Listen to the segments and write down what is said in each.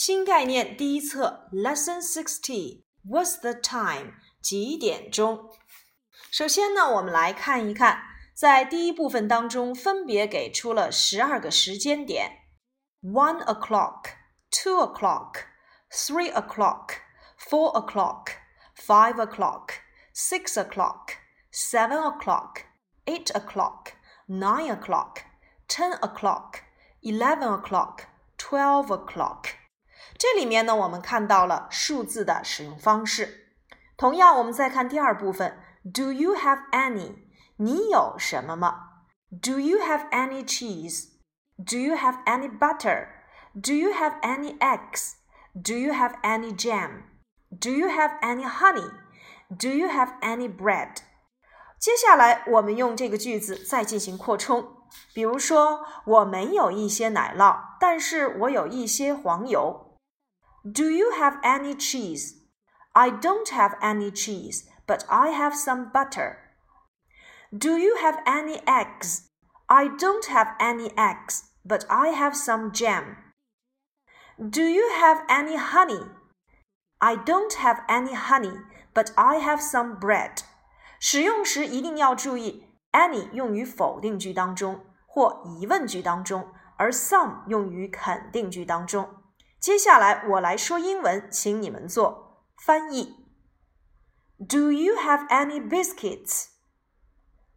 新概念第一册，Lesson Sixty。What's the time？几点钟？首先呢，我们来看一看，在第一部分当中，分别给出了十二个时间点：one o'clock、two o'clock、three o'clock、four o'clock、five o'clock、six o'clock、seven o'clock、eight o'clock、nine o'clock、ten o'clock、eleven o'clock、twelve o'clock。 这里面呢，我们看到了数字的使用方式。同样，我们再看第二部分，Do you have any？你有什么吗？Do you have any cheese？Do you have any butter？Do you have any eggs？Do you have any jam？Do you have any honey？Do you have any bread？接下来，我们用这个句子再进行扩充。比如说，我没有一些奶酪，但是我有一些黄油。Do you have any cheese? I don't have any cheese, but I have some butter. Do you have any eggs? I don't have any eggs, but I have some jam. Do you have any honey? I don't have any honey, but I have some bread. 使用时一定要注意，any 用于否定句当中或疑问句当中，而 some 用于肯定句当中。 接下来我来说英文，请你们做翻译。Do you have any biscuits?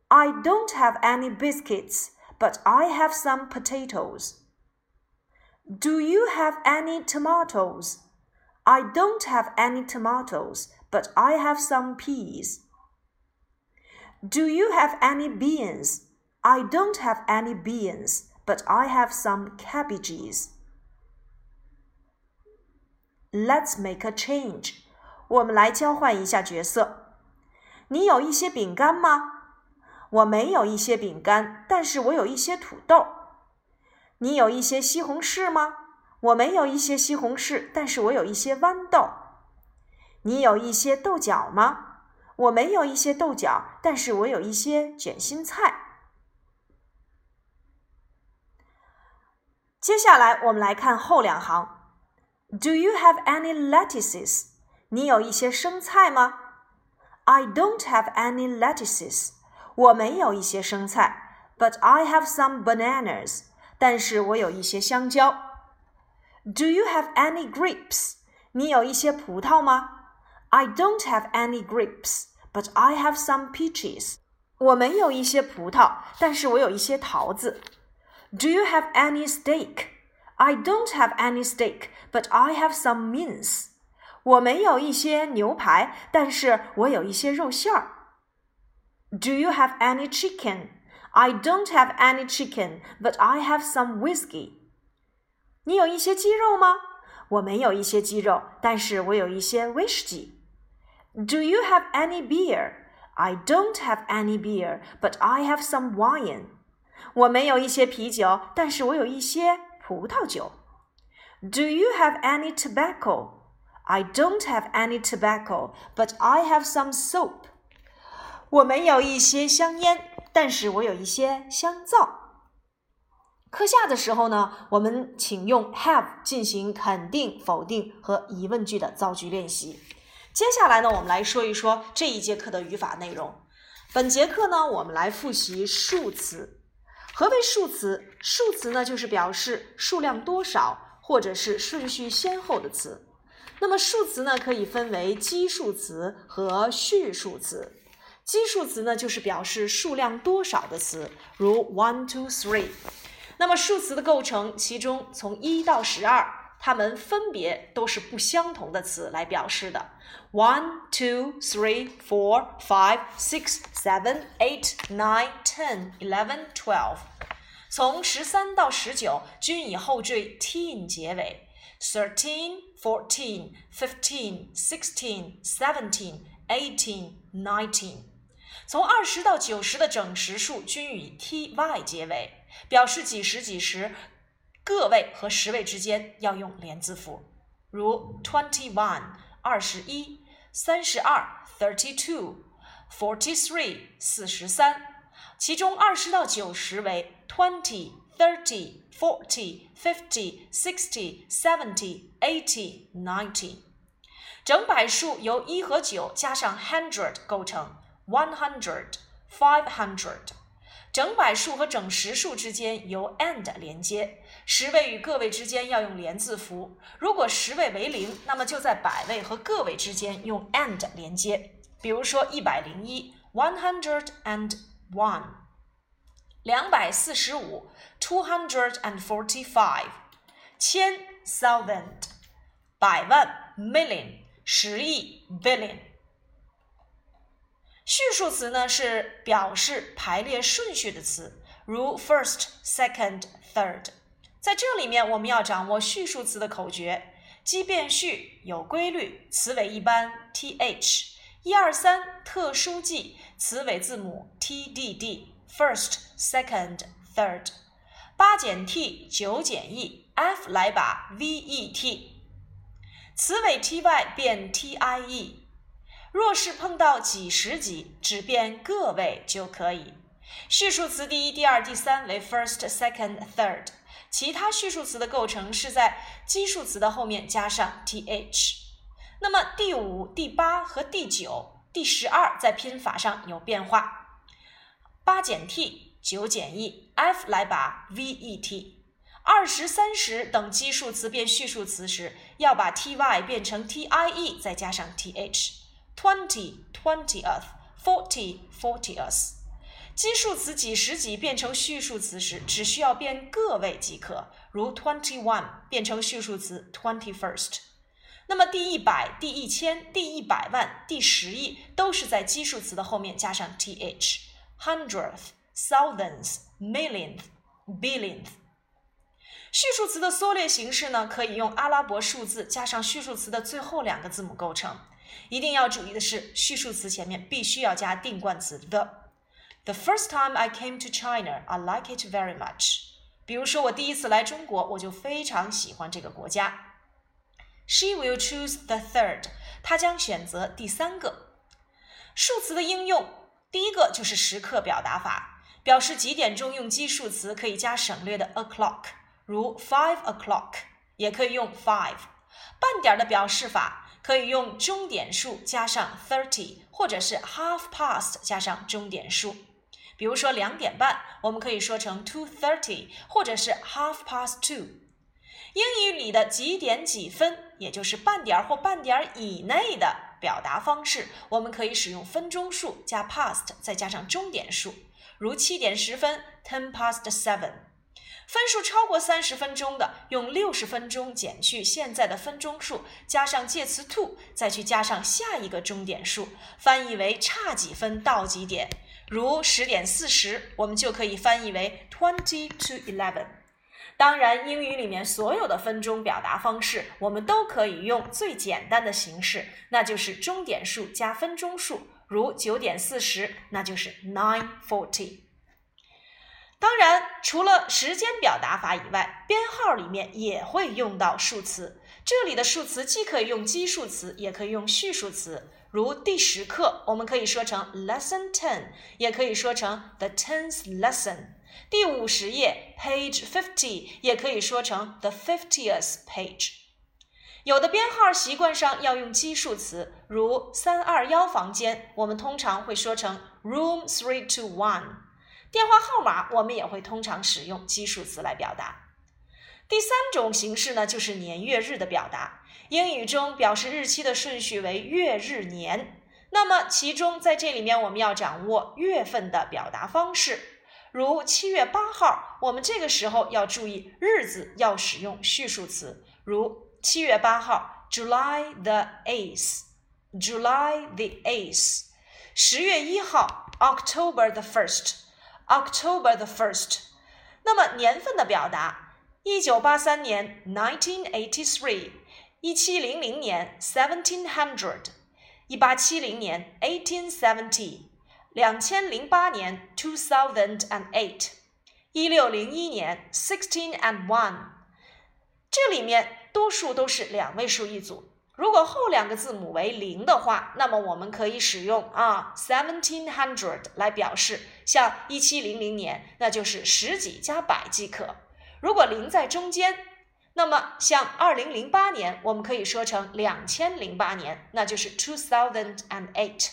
I don't have any biscuits, but I have some potatoes. Do you have any tomatoes? I don't have any tomatoes, but I have some peas. Do you have any beans? I don't have any beans, but I have some cabbages. Let's make a change。我们来交换一下角色。你有一些饼干吗？我没有一些饼干，但是我有一些土豆。你有一些西红柿吗？我没有一些西红柿，但是我有一些豌豆。你有一些豆角吗？我没有一些豆角，但是我有一些卷心菜。接下来我们来看后两行。Do you have any lettuces? 你有一些生菜吗？I don't have any lettuces. 我没有一些生菜，but I have some bananas. 但是我有一些香蕉。Do you have any grapes? 你有一些葡萄吗？I don't have any grapes, but I have some peaches. 我没有一些葡萄，但是我有一些桃子。Do you have any steak? I don't have any steak, but I have some mince. 我没有一些牛排，但是我有一些肉馅儿。Do you have any chicken? I don't have any chicken, but I have some whiskey. 你有一些鸡肉吗？我没有一些鸡肉，但是我有一些威士忌。Do you have any beer? I don't have any beer, but I have some wine. 我没有一些啤酒，但是我有一些 葡萄酒。Do you have any tobacco? I don't have any tobacco, but I have some soap. 我没有一些香烟，但是我有一些香皂。课下的时候呢，我们请用 have 进行肯定、否定和疑问句的造句练习。接下来呢，我们来说一说这一节课的语法内容。本节课呢，我们来复习数词。何为数词？数词呢，就是表示数量多少或者是顺序先后的词。那么数词呢，可以分为基数词和序数词。基数词呢，就是表示数量多少的词，如 one, two, three。那么数词的构成，其中从一到十二。它们分别都是不相同的词来表示的。One, two, three, four, five, six, seven, eight, nine, ten, eleven, twelve。从十三到十九均以后缀 teen 结尾。Thirteen, fourteen, fifteen, sixteen, seventeen, eighteen, nineteen。从二十到九十的整十数均以 ty 结尾，表示几十几十。个位和十位之间要用连字符，如 twenty one 二十一，三十二 thirty two，forty three 四十三。其中二十到九十为 twenty thirty, forty, fifty, sixty, seventy, eighty, ninety。整百数由一和九加上 hundred 构成，one hundred, five hundred。整百数和整实数之间由 and 连接，十位与个位之间要用连字符。如果十位为零，那么就在百位和个位之间用 and 连接。比如说一百零一，one hundred and one；两百四十五，two hundred and forty-five；千，thousand；百万，million。十亿 billion。序数词呢是表示排列顺序的词，如 first、second、third。在这里面，我们要掌握序数词的口诀：奇变序有规律，词尾一般 th；一二三特殊记，词尾字母 tdd。first、second、third。八减 t，九减 e，f 来把 vet。词尾 ty 变 tie，若是碰到几十几，只变个位就可以。序数词第一、第二、第三为 first、second、third，其他序数词的构成是在基数词的后面加上 th。那么第五、第八和第九、第十二在拼法上有变化，八减 t，九减 e，f 来把 vet。二十三十等基数词变序数词时，要把 ty 变成 tie，再加上 th。twenty twentieth forty fortieth。基数词几十几变成序数词时，只需要变个位即可，如 twenty one 变成序数词 twenty first。那么第一百、第一千、第一百万、第十亿都是在基数词的后面加上 th。hundredth thousandth millionth billionth。序数词的缩略形式呢，可以用阿拉伯数字加上序数词的最后两个字母构成。一定要注意的是，序数词前面必须要加定冠词 the。The first time I came to China, I like it very much。比如说，我第一次来中国，我就非常喜欢这个国家。She will choose the third。她将选择第三个。数词的应用，第一个就是时刻表达法，表示几点钟用基数词可以加省略的 o'clock。如 five o'clock 也可以用 five，半点的表示法可以用钟点数加上 thirty，或者是 half past 加上钟点数。比如说两点半，我们可以说成 two thirty，或者是 half past two。英语里的几点几分，也就是半点或半点以内的表达方式，我们可以使用分钟数加 past，再加上钟点数，如七点十分 ten past seven。分数超过三十分钟的，用六十分钟减去现在的分钟数，加上介词 to，再去加上下一个钟点数，翻译为差几分到几点。如十点四十，我们就可以翻译为 twenty to eleven。当然，英语里面所有的分钟表达方式，我们都可以用最简单的形式，那就是钟点数加分钟数。如九点四十，那就是 nine forty。当然，除了时间表达法以外，编号里面也会用到数词。这里的数词既可以用基数词，也可以用序数词。如第十课，我们可以说成 lesson ten，也可以说成 the tenth lesson。第五十页 page fifty，也可以说成 the fiftieth page。有的编号习惯上要用基数词，如三二幺房间，我们通常会说成 room three two one。电话号码我们也会通常使用基数词来表达。第三种形式呢，就是年月日的表达。英语中表示日期的顺序为月日年。那么其中在这里面我们要掌握月份的表达方式。如七月八号，我们这个时候要注意日子要使用序数词，如七月八号，July the eighth，July the eighth。十月一号，October the first。October the first，那么年份的表达，一九八三年 nineteen eighty three，一七零零年 seventeen hundred，一八七零年 eighteen seventy，两千零八年 two thousand and eight，一六零一年 sixteen and one。这里面多数都是两位数一组，如果后两个字母为零的话，那么我们可以使用啊 seventeen hundred 来表示，像一七零零年，那就是十几加百即可。如果零在中间，那么像二零零八年，我们可以说成两千零八年，那就是 two thousand and eight。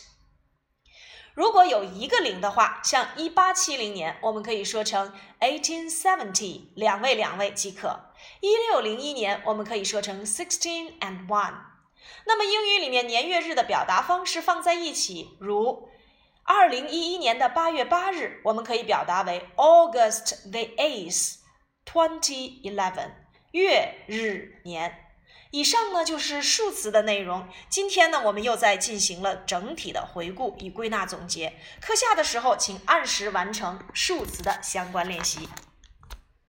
如果有一个零的话，像一八七零年，我们可以说成 eighteen seventy，两位两位即可。一六零一年，我们可以说成 sixteen and one。那么英语里面年月日的表达方式放在一起，如二零一一年的八月八日，我们可以表达为 August the eighth, twenty eleven，月日年。以上呢就是数词的内容。今天呢，我们又在进行了整体的回顾与归纳总结。课下的时候，请按时完成数词的相关练习。